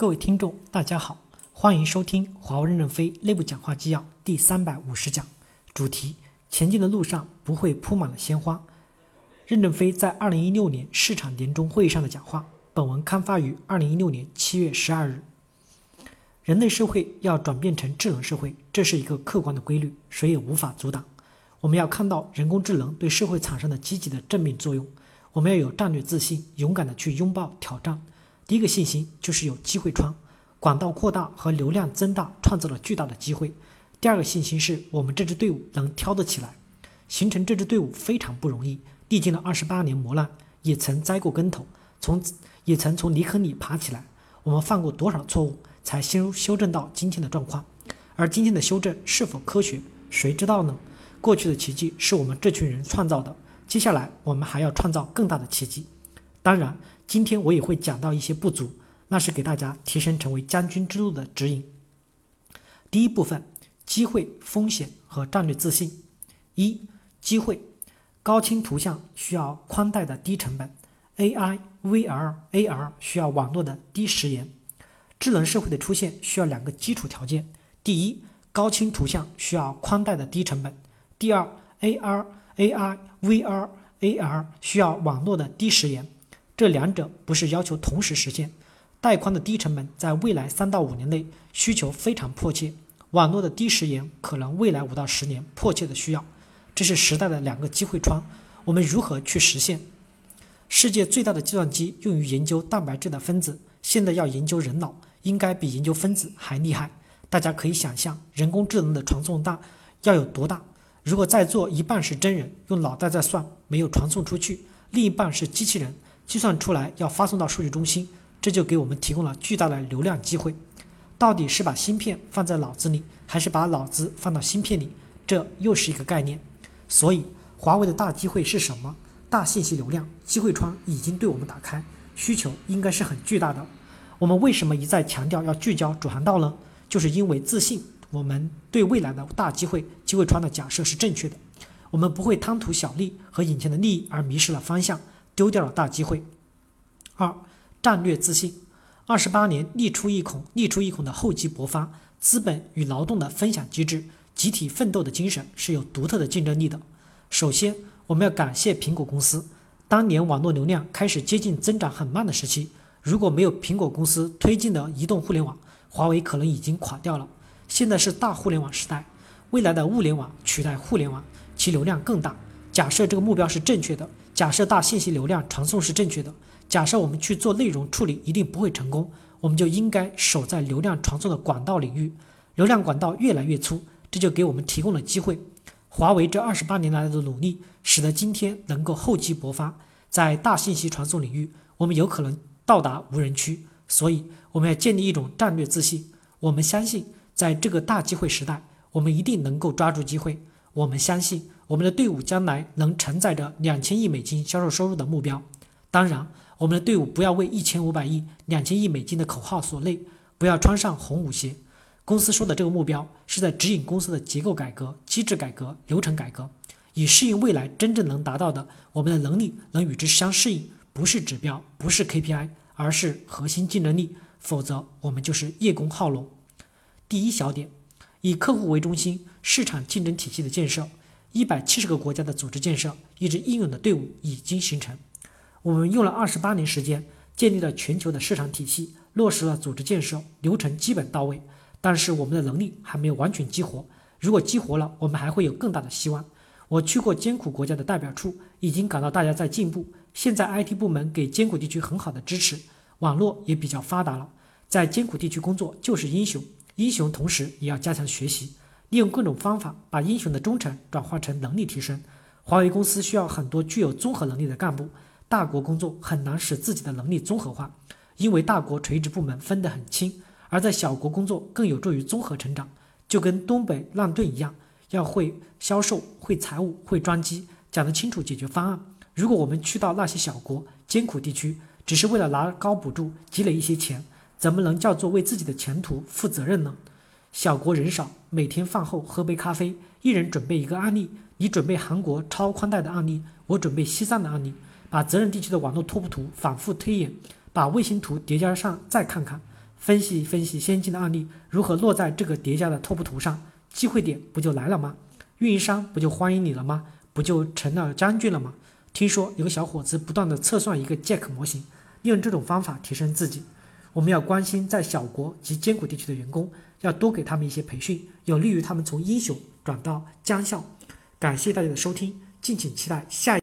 各位听众，大家好，欢迎收听华为任正非内部讲话纪要第三百五十讲，主题：前进的路上不会铺满了鲜花。任正非在二零一六年市场年终会议上的讲话。本文刊发于二零一六年七月十二日。人类社会要转变成智能社会，这是一个客观的规律，谁也无法阻挡。我们要看到人工智能对社会产生的积极的正面作用。我们要有战略自信，勇敢的去拥抱挑战。第一个信心就是有机会窗，管道扩大和流量增大创造了巨大的机会。第二个信心是我们这支队伍能挑得起来，形成这支队伍非常不容易，历经了二十八年磨难，也曾栽过跟头，从也曾从泥坑里爬起来。我们犯过多少错误，才修修正到今天的状况？而今天的修正是否科学，谁知道呢？过去的奇迹是我们这群人创造的，接下来我们还要创造更大的奇迹。当然。今天我也会讲到一些不足，那是给大家提升成为将军之路的指引。第一部分：机会、风险和战略自信。一、机会，高清图像需要宽带的低成本，AI、VR、AR 需要网络的低时延。智能社会的出现需要两个基础条件：第一，高清图像需要宽带的低成本；第二，AR、AI、VR、AR 需要网络的低时延。这两者不是要求同时实现，带宽的低成本在未来三到五年内需求非常迫切，网络的低时延可能未来五到十年迫切的需要，这是时代的两个机会窗，我们如何去实现？世界最大的计算机用于研究蛋白质的分子，现在要研究人脑，应该比研究分子还厉害。大家可以想象人工智能的传送大要有多大？如果在座一半是真人，用脑袋在算，没有传送出去，另一半是机器人。计算出来要发送到数据中心，这就给我们提供了巨大的流量机会。到底是把芯片放在脑子里，还是把脑子放到芯片里？这又是一个概念。所以，华为的大机会是什么？大信息流量机会窗已经对我们打开，需求应该是很巨大的。我们为什么一再强调要聚焦主航道呢？就是因为自信，我们对未来的大机会机会窗的假设是正确的。我们不会贪图小利和眼前的利益而迷失了方向。丢掉了大机会。二、战略自信。二十八年利出一孔，利出一孔的厚积薄发，资本与劳动的分享机制，集体奋斗的精神是有独特的竞争力的。首先，我们要感谢苹果公司。当年网络流量开始接近增长很慢的时期，如果没有苹果公司推进的移动互联网，华为可能已经垮掉了。现在是大互联网时代，未来的物联网取代互联网，其流量更大。假设这个目标是正确的。假设大信息流量传送是正确的，假设我们去做内容处理一定不会成功，我们就应该守在流量传送的管道领域。流量管道越来越粗，这就给我们提供了机会。华为这二十八年来的努力，使得今天能够厚积薄发。在大信息传送领域，我们有可能到达无人区。所以，我们要建立一种战略自信。我们相信，在这个大机会时代，我们一定能够抓住机会。我们相信。我们的队伍将来能承载着两千亿美金销售收入的目标。当然，我们的队伍不要为一千五百亿、两千亿美金的口号所累，不要穿上红舞鞋。公司说的这个目标是在指引公司的结构改革、机制改革、流程改革，以适应未来真正能达到的。我们的能力能与之相适应，不是指标，不是 KPI，而是核心竞争力。否则，我们就是叶公好龙。第一小点，以客户为中心，市场竞争体系的建设。一百七十个国家的组织建设，一支英勇的队伍已经形成。我们用了二十八年时间，建立了全球的市场体系，落实了组织建设，流程基本到位。但是我们的能力还没有完全激活。如果激活了，我们还会有更大的希望。我去过艰苦国家的代表处，已经感到大家在进步。现在 IT 部门给艰苦地区很好的支持，网络也比较发达了。在艰苦地区工作就是英雄，英雄同时也要加强学习。利用各种方法，把英雄的忠诚转化成能力提升。华为公司需要很多具有综合能力的干部。大国工作很难使自己的能力综合化，因为大国垂直部门分得很清，而在小国工作更有助于综合成长。就跟东北乱炖一样，要会销售、会财务、会专机，讲得清楚解决方案。如果我们去到那些小国艰苦地区，只是为了拿高补助、积累一些钱，怎么能叫做为自己的前途负责任呢？小国人少，每天饭后喝杯咖啡，一人准备一个案例。你准备韩国超宽带的案例，我准备西藏的案例。把责任地区的网络拓扑图反复推演，把卫星图叠加上再看看，分析分析先进的案例如何落在这个叠加的拓扑图上，机会点不就来了吗？运营商不就欢迎你了吗？不就成了将军了吗？听说有个小伙子不断的测算一个 Jack 模型，用这种方法提升自己。我们要关心在小国及艰苦地区的员工，要多给他们一些培训，有利于他们从英雄转到将校。感谢大家的收听，敬请期待下一。